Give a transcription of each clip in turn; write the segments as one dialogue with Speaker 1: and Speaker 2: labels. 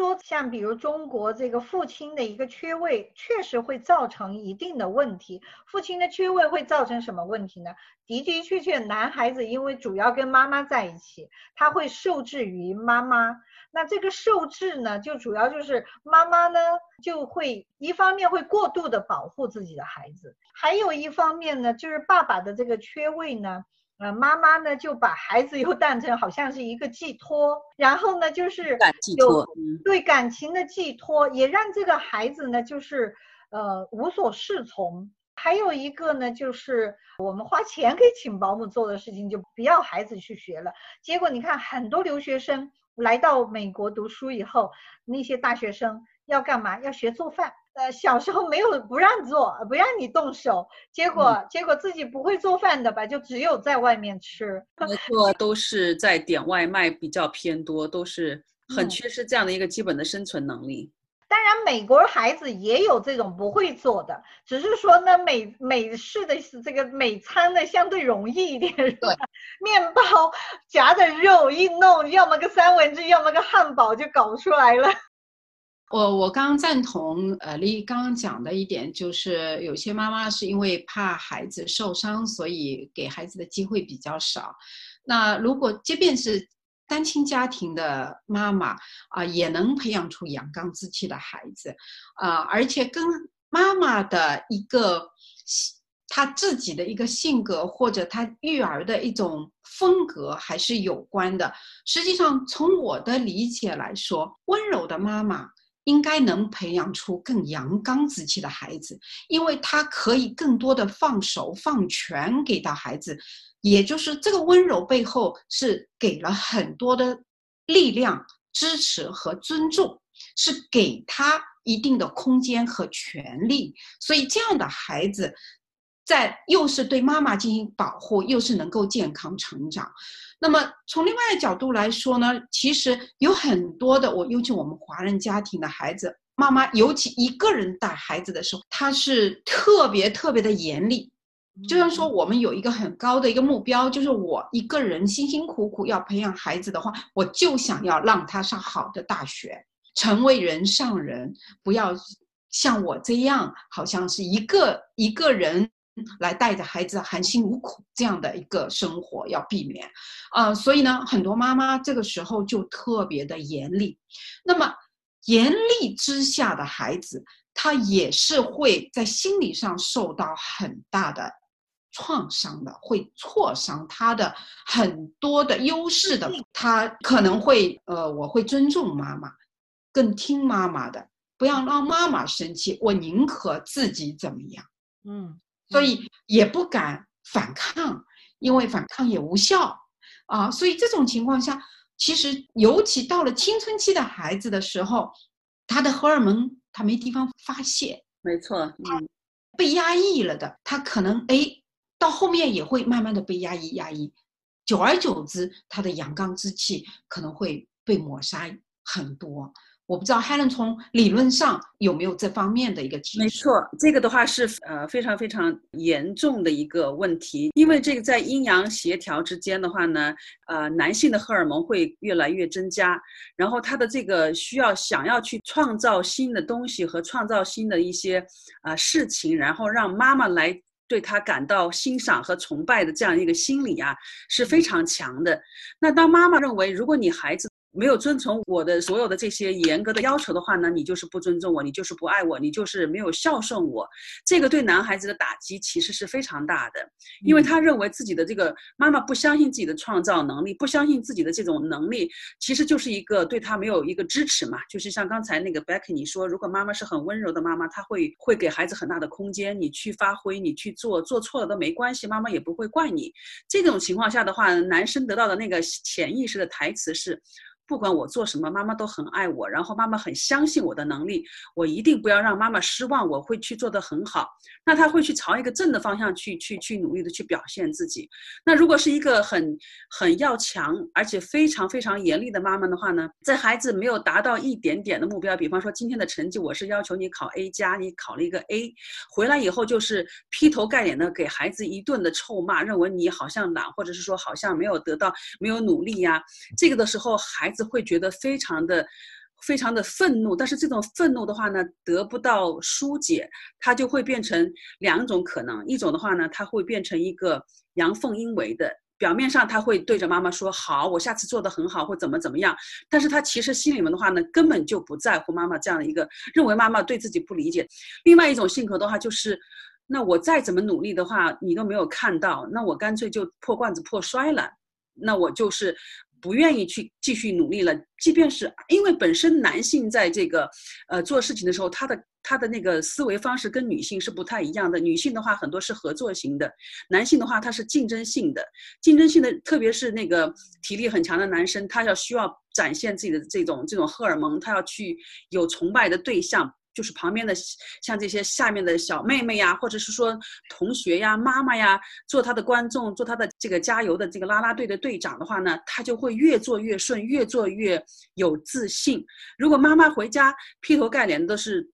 Speaker 1: 说，像比如中国这个父亲的一个缺位，确实会造成一定的问题。父亲的缺位会造成什么问题呢？的的确确，男孩子因为主要跟妈妈在一起，他会受制于妈妈。那这个受制呢，就主要就是妈妈呢就会一方面会过度的保护自己的孩子，还有一方面呢，就是爸爸的这个缺位呢。呃，妈妈呢就把孩子又当成好像是一个寄托，然后呢就是有对感情的寄托，也让这个孩子呢就是呃无所适从。还有一个呢就是我们花钱给请保姆做的事情，就不要孩子去学了。结果你看很多留学生来到美国读书以后，那些大学生要干嘛？要学做饭。呃，小时候没有不让做，不让你动手，结果结果自己不会做饭的吧，就只有在外面吃。
Speaker 2: 没错，都是在点外卖比较偏多，都是很缺失这样的一个基本的生存能力。
Speaker 1: 当然，美国孩子也有这种不会做的，只是说呢，美美式的这个美餐呢相对容易一点，是吧？面包夹着肉一弄，要么个三文治，要么个汉堡就搞出来了。
Speaker 3: 我我刚刚赞同呃丽刚刚讲的一点，就是有些妈妈是因为怕孩子受伤，所以给孩子的机会比较少。那如果即便是单亲家庭的妈妈啊，也能培养出阳刚之气的孩子啊，而且跟妈妈的一个他自己的一个性格或者他育儿的一种风格还是有关的。实际上，从我的理解来说，温柔的妈妈。应该能培养出更阳刚之气的孩子，因为他可以更多的放手放权给到孩子，也就是这个温柔背后是给了很多的力量、支持和尊重，是给他一定的空间和权利，所以这样的孩子，在又是对妈妈进行保护，又是能够健康成长。那么从另外的角度来说呢，其实有很多的我，尤其我们华人家庭的孩子，妈妈尤其一个人带孩子的时候，她是特别特别的严厉。就像说我们有一个很高的一个目标，就是我一个人辛辛苦苦要培养孩子的话，我就想要让他上好的大学，成为人上人，不要像我这样，好像是一个一个人。来带着孩子含辛茹苦这样的一个生活要避免，啊，所以呢，很多妈妈这个时候就特别的严厉。那么严厉之下的孩子，他也是会在心理上受到很大的创伤的，会挫伤他的很多的优势的。他可能会，呃，我会尊重妈妈，更听妈妈的，不要让妈妈生气，我宁可自己怎么样，嗯。所以也不敢反抗，因为反抗也无效啊。所以这种情况下，其实尤其到了青春期的孩子的时候，他的荷尔蒙他没地方发泄，
Speaker 2: 没错，
Speaker 3: 嗯被压抑了的，他可能哎到后面也会慢慢的被压抑压抑，久而久之，他的阳刚之气可能会被抹杀很多。我不知道 Helen 从理论上有没有这方面的一个提
Speaker 2: 没错，这个的话是呃非常非常严重的一个问题，因为这个在阴阳协调之间的话呢，呃，男性的荷尔蒙会越来越增加，然后他的这个需要想要去创造新的东西和创造新的一些啊事情，然后让妈妈来对他感到欣赏和崇拜的这样一个心理啊是非常强的。那当妈妈认为，如果你孩子，没有遵从我的所有的这些严格的要求的话呢，你就是不尊重我，你就是不爱我，你就是没有孝顺我。这个对男孩子的打击其实是非常大的，因为他认为自己的这个妈妈不相信自己的创造能力，不相信自己的这种能力，其实就是一个对他没有一个支持嘛。就是像刚才那个 Becky 你说，如果妈妈是很温柔的妈妈，她会会给孩子很大的空间，你去发挥，你去做，做错了都没关系，妈妈也不会怪你。这种情况下的话，男生得到的那个潜意识的台词是。不管我做什么，妈妈都很爱我，然后妈妈很相信我的能力，我一定不要让妈妈失望，我会去做得很好。那他会去朝一个正的方向去去去努力的去表现自己。那如果是一个很很要强而且非常非常严厉的妈妈的话呢，在孩子没有达到一点点的目标，比方说今天的成绩我是要求你考 A 加，你考了一个 A，回来以后就是劈头盖脸的给孩子一顿的臭骂，认为你好像懒，或者是说好像没有得到没有努力呀，这个的时候孩子。会觉得非常的，非常的愤怒，但是这种愤怒的话呢，得不到疏解，它就会变成两种可能，一种的话呢，它会变成一个阳奉阴违的。表面上他会对着妈妈说好，我下次做的很好，或怎么怎么样，但是他其实心里面的话呢，根本就不在乎妈妈这样的一个认为妈妈对自己不理解。另外一种性格的话就是，那我再怎么努力的话，你都没有看到，那我干脆就破罐子破摔了，那我就是不愿意去继续努力了。即便是因为本身男性在这个呃做事情的时候，他的。他的那个思维方式跟女性是不太一样的。女性的话很多是合作型的，男性的话他是竞争性的。竞争性的，特别是那个体力很强的男生，他要需要展现自己的这种这种荷尔蒙，他要去有崇拜的对象，就是旁边的像这些下面的小妹妹呀，或者是说同学呀、妈妈呀，做他的观众，做他的这个加油的这个啦啦队的队长的话呢，他就会越做越顺，越做越有自信。如果妈妈回家劈头盖脸都是。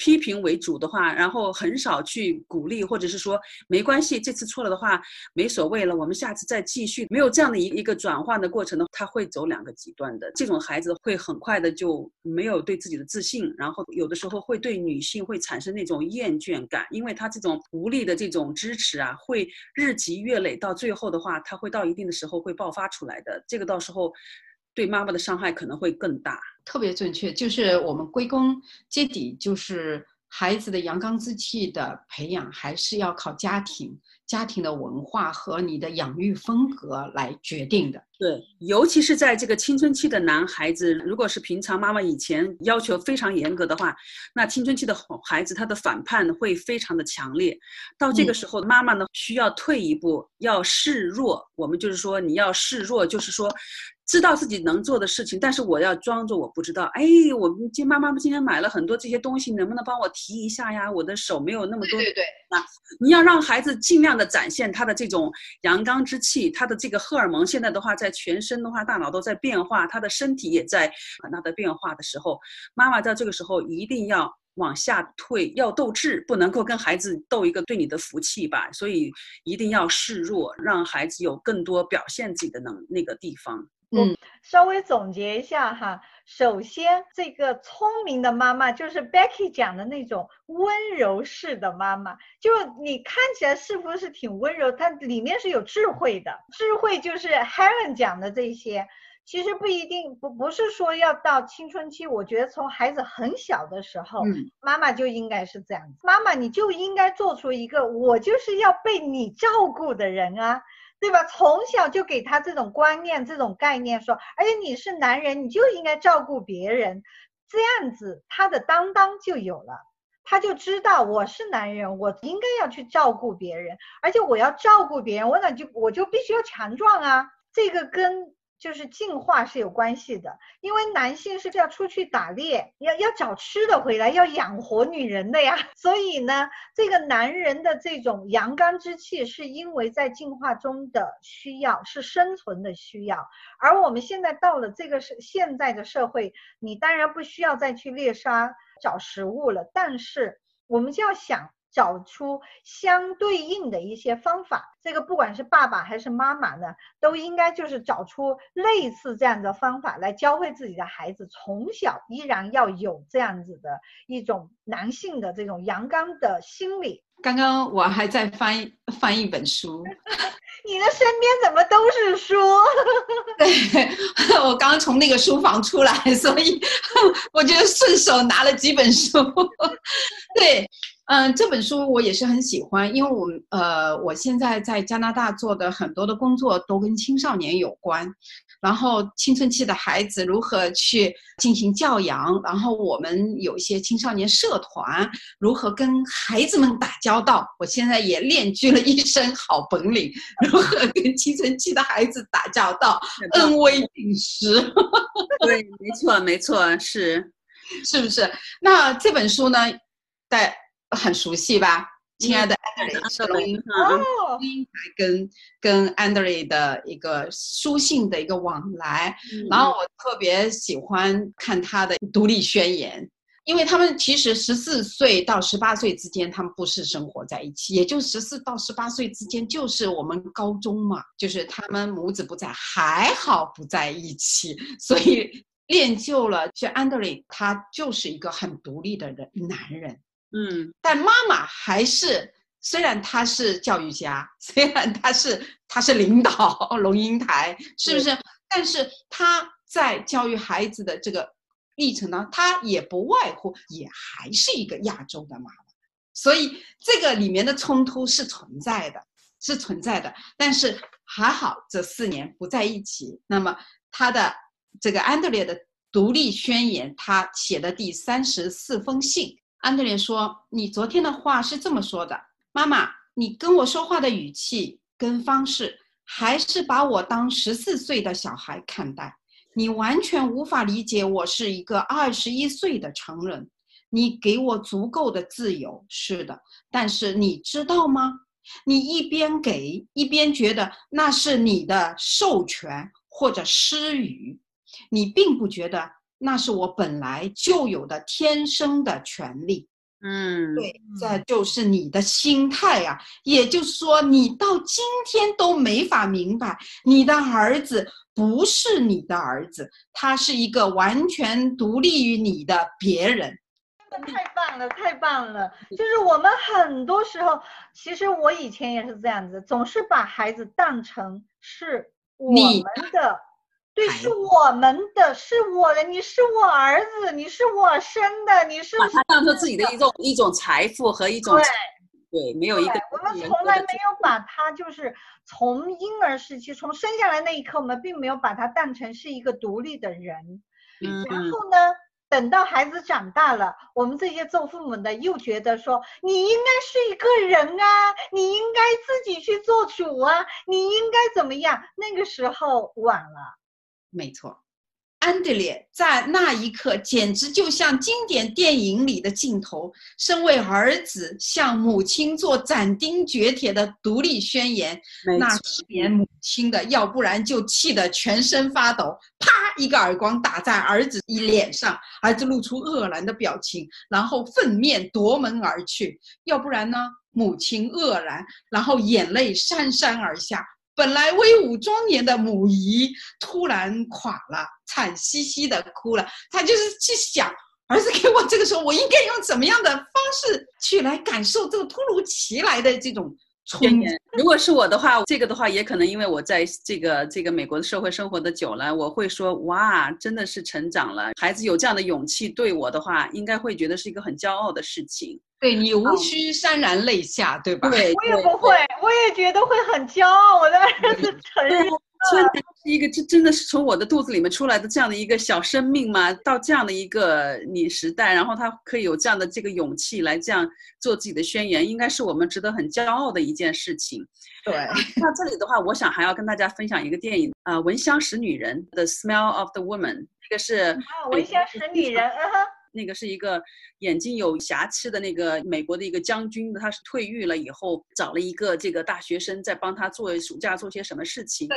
Speaker 2: 批评为主的话，然后很少去鼓励，或者是说没关系，这次错了的话没所谓了，我们下次再继续。没有这样的一一个转换的过程呢，他会走两个极端的。这种孩子会很快的就没有对自己的自信，然后有的时候会对女性会产生那种厌倦感，因为他这种无力的这种支持啊，会日积月累，到最后的话，他会到一定的时候会爆发出来的。这个到时候。对妈妈的伤害可能会更大，
Speaker 3: 特别准确，就是我们归根结底，就是孩子的阳刚之气的培养，还是要靠家庭、家庭的文化和你的养育风格来决定的。
Speaker 2: 对，尤其是在这个青春期的男孩子，如果是平常妈妈以前要求非常严格的话，那青春期的孩子他的反叛会非常的强烈。到这个时候，妈妈呢需要退一步，要示弱。我们就是说，你要示弱，就是说。知道自己能做的事情，但是我要装作我不知道。哎，我们今妈妈今天买了很多这些东西，能不能帮我提一下呀？我的手没有那么多。
Speaker 3: 对对。
Speaker 2: 啊，你要让孩子尽量的展现他的这种阳刚之气，他的这个荷尔蒙现在的话，在全身的话，大脑都在变化，他的身体也在很大的变化的时候，妈妈在这个时候一定要往下退，要斗志，不能够跟孩子斗一个对你的福气吧。所以一定要示弱，让孩子有更多表现自己的能那个地方。
Speaker 1: 嗯，稍微总结一下哈。首先，这个聪明的妈妈就是 Becky 讲的那种温柔式的妈妈，就你看起来是不是挺温柔？它里面是有智慧的。智慧就是 Helen 讲的这些，其实不一定不不是说要到青春期。我觉得从孩子很小的时候，妈妈就应该是这样子。妈妈你就应该做出一个我就是要被你照顾的人啊。对吧？从小就给他这种观念、这种概念，说，而且你是男人，你就应该照顾别人，这样子他的担当就有了，他就知道我是男人，我应该要去照顾别人，而且我要照顾别人，我那就我就必须要强壮啊，这个跟。就是进化是有关系的，因为男性是要出去打猎，要要找吃的回来，要养活女人的呀。所以呢，这个男人的这种阳刚之气，是因为在进化中的需要，是生存的需要。而我们现在到了这个是现在的社会，你当然不需要再去猎杀找食物了，但是我们就要想。找出相对应的一些方法，这个不管是爸爸还是妈妈呢，都应该就是找出类似这样的方法来教会自己的孩子，从小依然要有这样子的一种男性的这种阳刚的心理。
Speaker 3: 刚刚我还在翻翻一本书，
Speaker 1: 你的身边怎么都是书？
Speaker 3: 对，我刚从那个书房出来，所以我就顺手拿了几本书。对。嗯，这本书我也是很喜欢，因为我们呃，我现在在加拿大做的很多的工作都跟青少年有关，然后青春期的孩子如何去进行教养，然后我们有一些青少年社团如何跟孩子们打交道，我现在也练就了一身好本领，如何跟青春期的孩子打交道，恩威并施。
Speaker 2: 对，没错，没错，是，
Speaker 3: 是不是？那这本书呢，在。很熟悉吧，亲爱的 Andrew，是录音台跟跟 Andrew 的一个书信的一个往来，然后我特别喜欢看他的独立宣言，因为他们其实十四岁到十八岁之间，他们不是生活在一起，也就十四到十八岁之间就是我们高中嘛，就是他们母子不在，还好不在一起，所以。练就了，就安德烈他就是一个很独立的人男人，
Speaker 2: 嗯，
Speaker 3: 但妈妈还是虽然她是教育家，虽然她是她是领导龙应台，是不是？但是她在教育孩子的这个历程当中，他也不外乎也还是一个亚洲的妈妈，所以这个里面的冲突是存在的，是存在的。但是还好，这四年不在一起。那么他的这个安德烈的独立宣言，他写的第三十四封信，安德烈说：“你昨天的话是这么说的，妈妈，你跟我说话的语气跟方式。”还是把我当十四岁的小孩看待，你完全无法理解我是一个二十一岁的成人。你给我足够的自由，是的，但是你知道吗？你一边给，一边觉得那是你的授权或者施予，你并不觉得那是我本来就有的天生的权利。
Speaker 2: 嗯，
Speaker 3: 对，这就是你的心态呀。也就是说，你到今天都没法明白，你的儿子不是你的儿子，他是一个完全独立于你的别人。
Speaker 1: 真的太棒了，太棒了！就是我们很多时候，其实我以前也是这样子，总是把孩子当成是我们的。对，是我们的，是我的，你是我儿子，你是我生的，你是
Speaker 2: 把他当做自己的一种一种财富和一种
Speaker 1: 对
Speaker 2: 对，没有一个
Speaker 1: 我们从来没有把他就是从婴儿时期，从生下来那一刻，我们并没有把他当成是一个独立的人。
Speaker 2: 嗯，
Speaker 1: 然后呢，等到孩子长大了，我们这些做父母的又觉得说，你应该是一个人啊，你应该自己去做主啊，你应该怎么样？那个时候晚了。
Speaker 3: 没错，安德烈在那一刻简直就像经典电影里的镜头。身为儿子向母亲做斩钉截铁的独立宣言，那是连母亲的，要不然就气得全身发抖，啪一个耳光打在儿子一脸上，儿子露出愕然的表情，然后愤面夺门而去；要不然呢，母亲愕然，然后眼泪潸潸而下。本来威武庄严的母仪突然垮了，惨兮兮的哭了。他就是去想，儿子给我这个时候，我应该用怎么样的方式去来感受这个突如其来的这种？
Speaker 2: 如果是我的话，这个的话也可能因为我在这个这个美国的社会生活的久了，我会说哇，真的是成长了。孩子有这样的勇气对我的话，应该会觉得是一个很骄傲的事情。
Speaker 3: 对你无需潸然泪下，对吧？
Speaker 2: 对，
Speaker 1: 我也不会，我也觉得会很骄傲。我的儿子成人了，
Speaker 2: 是一个这真的是从我的肚子里面出来的这样的一个小生命吗？到这样的一个你时代，然后他可以有这样的这个勇气来这样做自己的宣言，应该是我们值得很骄傲的一件事情。
Speaker 3: 对，
Speaker 2: 那这里的话，我想还要跟大家分享一个电影啊，《闻香识女人》The Smell of the Woman，这个是
Speaker 1: 啊，闻香识女人，嗯哼。
Speaker 2: 那个是一个眼睛有瑕疵的那个美国的一个将军，他是退役了以后找了一个这个大学生在帮他做暑假做些什么事情。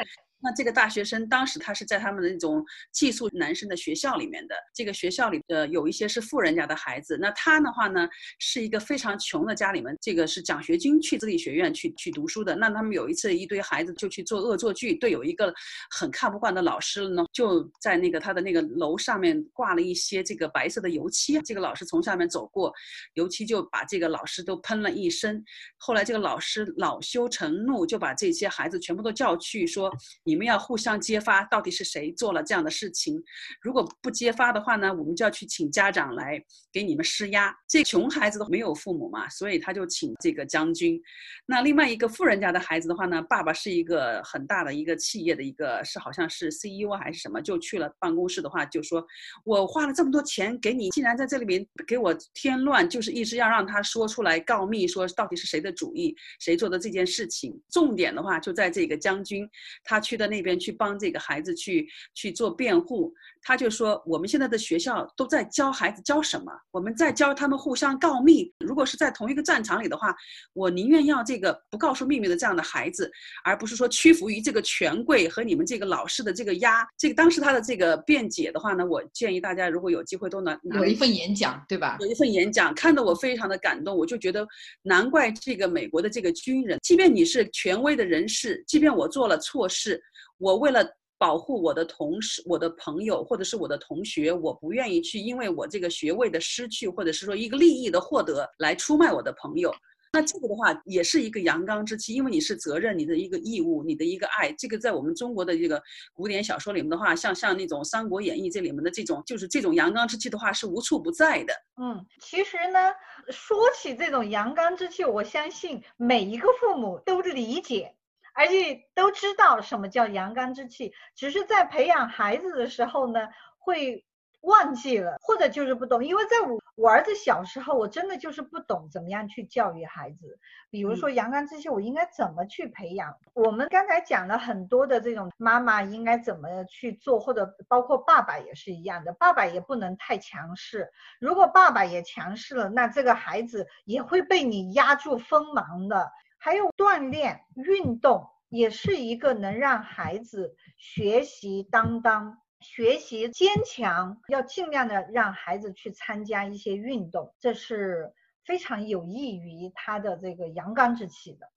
Speaker 2: 那这个大学生当时他是在他们的那种寄宿男生的学校里面的，这个学校里的有一些是富人家的孩子，那他的话呢是一个非常穷的家里面，这个是奖学金去私立学院去去读书的。那他们有一次一堆孩子就去做恶作剧，对有一个很看不惯的老师呢，就在那个他的那个楼上面挂了一些这个白色的油漆，这个老师从下面走过，油漆就把这个老师都喷了一身。后来这个老师恼羞成怒，就把这些孩子全部都叫去说。你们要互相揭发，到底是谁做了这样的事情？如果不揭发的话呢，我们就要去请家长来给你们施压。这穷孩子都没有父母嘛，所以他就请这个将军。那另外一个富人家的孩子的话呢，爸爸是一个很大的一个企业的一个是好像是 CEO 还是什么，就去了办公室的话，就说我花了这么多钱给你，竟然在这里面给我添乱，就是一直要让他说出来告密，说到底是谁的主意，谁做的这件事情。重点的话就在这个将军，他去的。在那边去帮这个孩子去去做辩护，他就说我们现在的学校都在教孩子教什么？我们在教他们互相告密。如果是在同一个战场里的话，我宁愿要这个不告诉秘密的这样的孩子，而不是说屈服于这个权贵和你们这个老师的这个压。这个当时他的这个辩解的话呢，我建议大家如果有机会都能
Speaker 3: 有一份演讲，对吧？
Speaker 2: 有一份演讲，看得我非常的感动，我就觉得难怪这个美国的这个军人，即便你是权威的人士，即便我做了错事。我为了保护我的同事、我的朋友或者是我的同学，我不愿意去因为我这个学位的失去，或者是说一个利益的获得来出卖我的朋友。那这个的话也是一个阳刚之气，因为你是责任，你的一个义务，你的一个爱。这个在我们中国的这个古典小说里面的话，像像那种《三国演义》这里面的这种，就是这种阳刚之气的话是无处不在的。
Speaker 1: 嗯，其实呢，说起这种阳刚之气，我相信每一个父母都理解，而且都知道什么叫阳刚之气，只是在培养孩子的时候呢，会。忘记了，或者就是不懂，因为在我我儿子小时候，我真的就是不懂怎么样去教育孩子。比如说阳刚之气，我应该怎么去培养？我们刚才讲了很多的这种妈妈应该怎么去做，或者包括爸爸也是一样的，爸爸也不能太强势。如果爸爸也强势了，那这个孩子也会被你压住锋芒的。还有锻炼运动，也是一个能让孩子学习担当。学习坚强，要尽量的让孩子去参加一些运动，这是非常有益于他的这个阳刚之气的。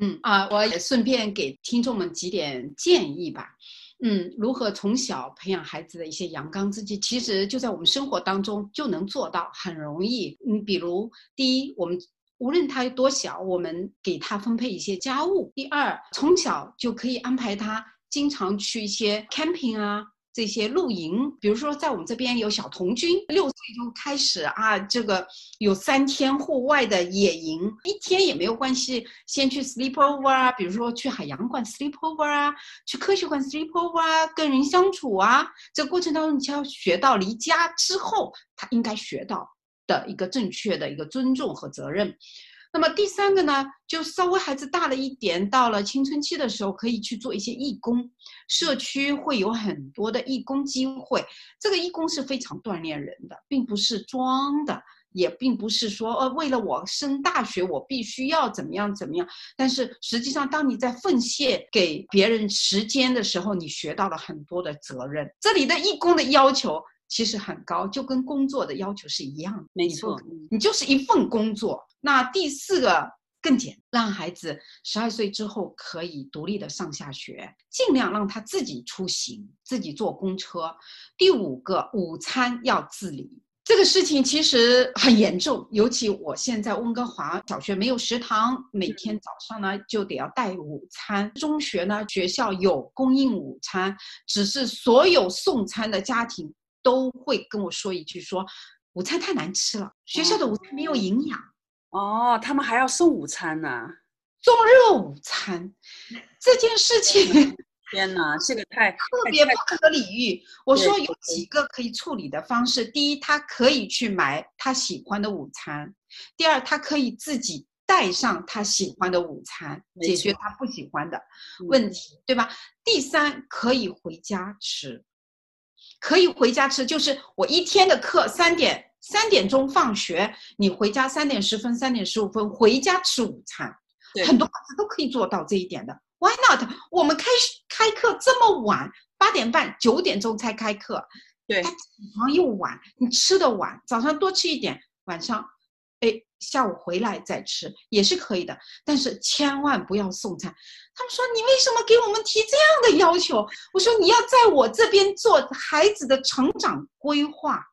Speaker 3: 嗯啊，我也顺便给听众们几点建议吧。嗯，如何从小培养孩子的一些阳刚之气，其实就在我们生活当中就能做到，很容易。嗯，比如第一，我们无论他有多小，我们给他分配一些家务；第二，从小就可以安排他经常去一些 camping 啊。这些露营，比如说在我们这边有小童军，六岁就开始啊，这个有三天户外的野营，一天也没有关系，先去 sleep over 啊，比如说去海洋馆 sleep over 啊，去科学馆 sleep over 啊，跟人相处啊，这过程当中你就要学到离家之后他应该学到的一个正确的一个尊重和责任。那么第三个呢，就稍微孩子大了一点，到了青春期的时候，可以去做一些义工，社区会有很多的义工机会。这个义工是非常锻炼人的，并不是装的，也并不是说呃为了我升大学我必须要怎么样怎么样。但是实际上，当你在奉献给别人时间的时候，你学到了很多的责任。这里的义工的要求。其实很高，就跟工作的要求是一样的。
Speaker 2: 没错，
Speaker 3: 你就是一份工作。那第四个更简，让孩子十二岁之后可以独立的上下学，尽量让他自己出行，自己坐公车。第五个，午餐要自理。这个事情其实很严重，尤其我现在温哥华小学没有食堂，每天早上呢就得要带午餐。中学呢学校有供应午餐，只是所有送餐的家庭。都会跟我说一句：“说午餐太难吃了，学校的午餐没有营养。”
Speaker 2: 哦，他们还要送午餐呢，
Speaker 3: 送热午餐，这件事情，
Speaker 2: 天哪，这个太
Speaker 3: 特别不可理喻。我说有几个可以处理的方式：第一，他可以去买他喜欢的午餐；第二，他可以自己带上他喜欢的午餐，解决他不喜欢的问题，对吧？第三，可以回家吃。可以回家吃，就是我一天的课三点三点钟放学，你回家三点十分、三点十五分回家吃午餐。很多孩子都可以做到这一点的。Why not？我们开开课这么晚，八点半、九点钟才开课，
Speaker 2: 对，
Speaker 3: 起床又晚，你吃的晚，早上多吃一点，晚上。下午回来再吃也是可以的，但是千万不要送餐。他们说你为什么给我们提这样的要求？我说你要在我这边做孩子的成长规划，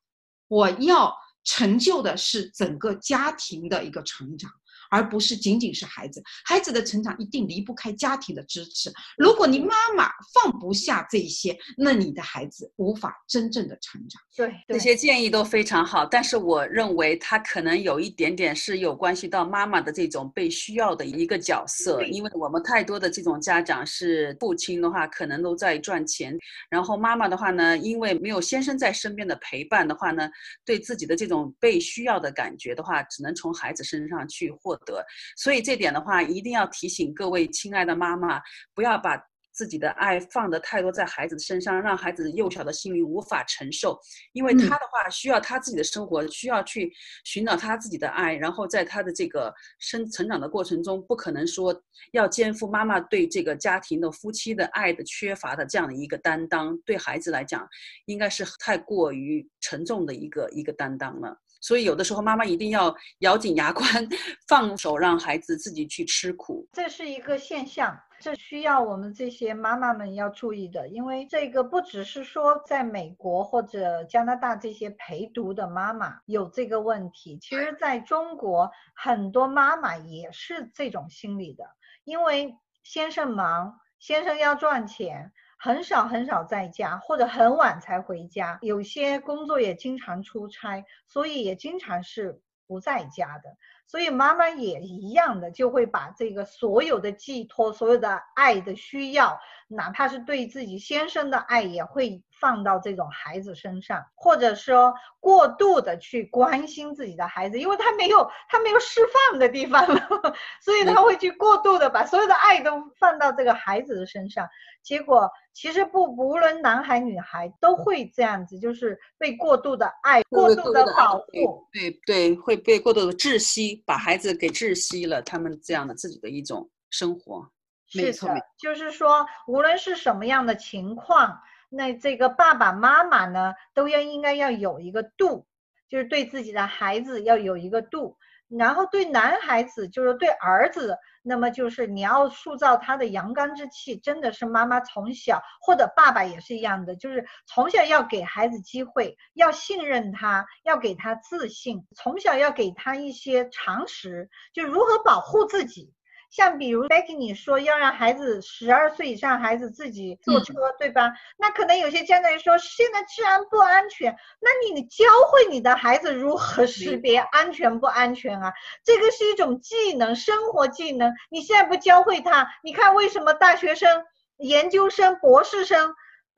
Speaker 3: 我要成就的是整个家庭的一个成长。而不是仅仅是孩子，孩子的成长一定离不开家庭的支持。如果你妈妈放不下这些，那你的孩子无法真正的成长。
Speaker 1: 对，
Speaker 2: 这些建议都非常好，但是我认为他可能有一点点是有关系到妈妈的这种被需要的一个角色，因为我们太多的这种家长是父亲的话可能都在赚钱，然后妈妈的话呢，因为没有先生在身边的陪伴的话呢，对自己的这种被需要的感觉的话，只能从孩子身上去获。得，所以这点的话，一定要提醒各位亲爱的妈妈，不要把自己的爱放得太多在孩子身上，让孩子幼小的心灵无法承受。因为他的话需要他自己的生活，需要去寻找他自己的爱，然后在他的这个生成长的过程中，不可能说要肩负妈妈对这个家庭的夫妻的爱的缺乏的这样的一个担当，对孩子来讲，应该是太过于沉重的一个一个担当了。所以有的时候妈妈一定要咬紧牙关，放手让孩子自己去吃苦。
Speaker 1: 这是一个现象，这需要我们这些妈妈们要注意的，因为这个不只是说在美国或者加拿大这些陪读的妈妈有这个问题，其实在中国很多妈妈也是这种心理的，因为先生忙，先生要赚钱。很少很少在家，或者很晚才回家，有些工作也经常出差，所以也经常是不在家的。所以妈妈也一样的，就会把这个所有的寄托、所有的爱的需要，哪怕是对自己先生的爱，也会放到这种孩子身上，或者说过度的去关心自己的孩子，因为他没有他没有释放的地方了，所以他会去过度的把所有的爱都放到这个孩子的身上，结果。其实不，无论男孩女孩都会这样子，就是被过度的爱、过度的保护，
Speaker 2: 对对，会被过度的窒息，把孩子给窒息了。他们这样的自己的一种生活，
Speaker 1: 没错，就是说，无论是什么样的情况，那这个爸爸妈妈呢，都要应该要有一个度，就是对自己的孩子要有一个度。然后对男孩子，就是对儿子，那么就是你要塑造他的阳刚之气，真的是妈妈从小或者爸爸也是一样的，就是从小要给孩子机会，要信任他，要给他自信，从小要给他一些常识，就如何保护自己。像比如 Becky 你说要让孩子十二岁以上孩子自己坐车，对吧？那可能有些家长说现在治安不安全，那你教会你的孩子如何识别安全不安全啊？这个是一种技能，生活技能。你现在不教会他，你看为什么大学生、研究生、博士生？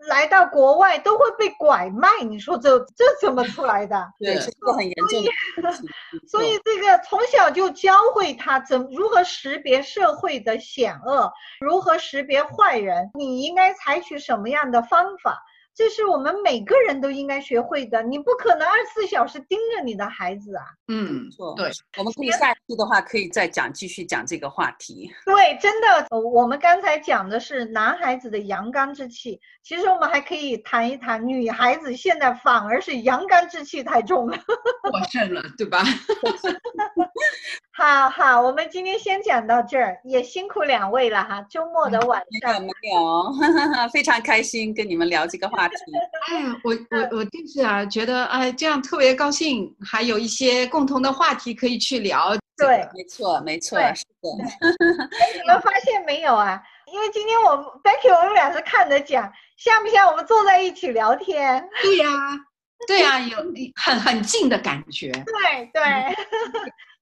Speaker 1: 来到国外都会被拐卖，你说这这怎么出来的？
Speaker 2: 对，是个很严重的。
Speaker 1: 所以这个从小就教会他怎如何识别社会的险恶，如何识别坏人，你应该采取什么样的方法。这是我们每个人都应该学会的。你不可能二十四小时盯着你的孩子啊。
Speaker 2: 嗯，错。对，我们可以下期的话可以再讲，继续讲这个话题。
Speaker 1: 对，真的，我们刚才讲的是男孩子的阳刚之气，其实我们还可以谈一谈女孩子现在反而是阳刚之气太重了，
Speaker 3: 过剩了，对吧？
Speaker 1: 好好，我们今天先讲到这儿，也辛苦两位了哈。周末的晚上
Speaker 2: 没有，非常开心跟你们聊这个话题。
Speaker 3: 哎呀，我我我就是啊，觉得哎这样特别高兴，还有一些共同的话题可以去聊。
Speaker 1: 对，
Speaker 2: 没错没错，是的。
Speaker 1: 哎，你们发现没有啊？因为今天我们 Becky 我们俩是看着讲，像不像我们坐在一起聊天？
Speaker 3: 对呀，对呀，有很很近的感觉。
Speaker 1: 对对。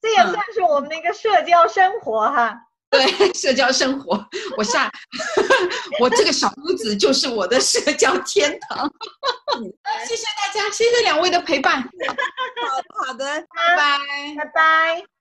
Speaker 1: 这也算是我们的一个社交生活哈。
Speaker 3: 对，社交生活，我下，我这个小屋子就是我的社交天堂。谢谢大家，谢谢两位的陪伴。
Speaker 2: 好好的，
Speaker 3: 拜拜，
Speaker 1: 拜拜。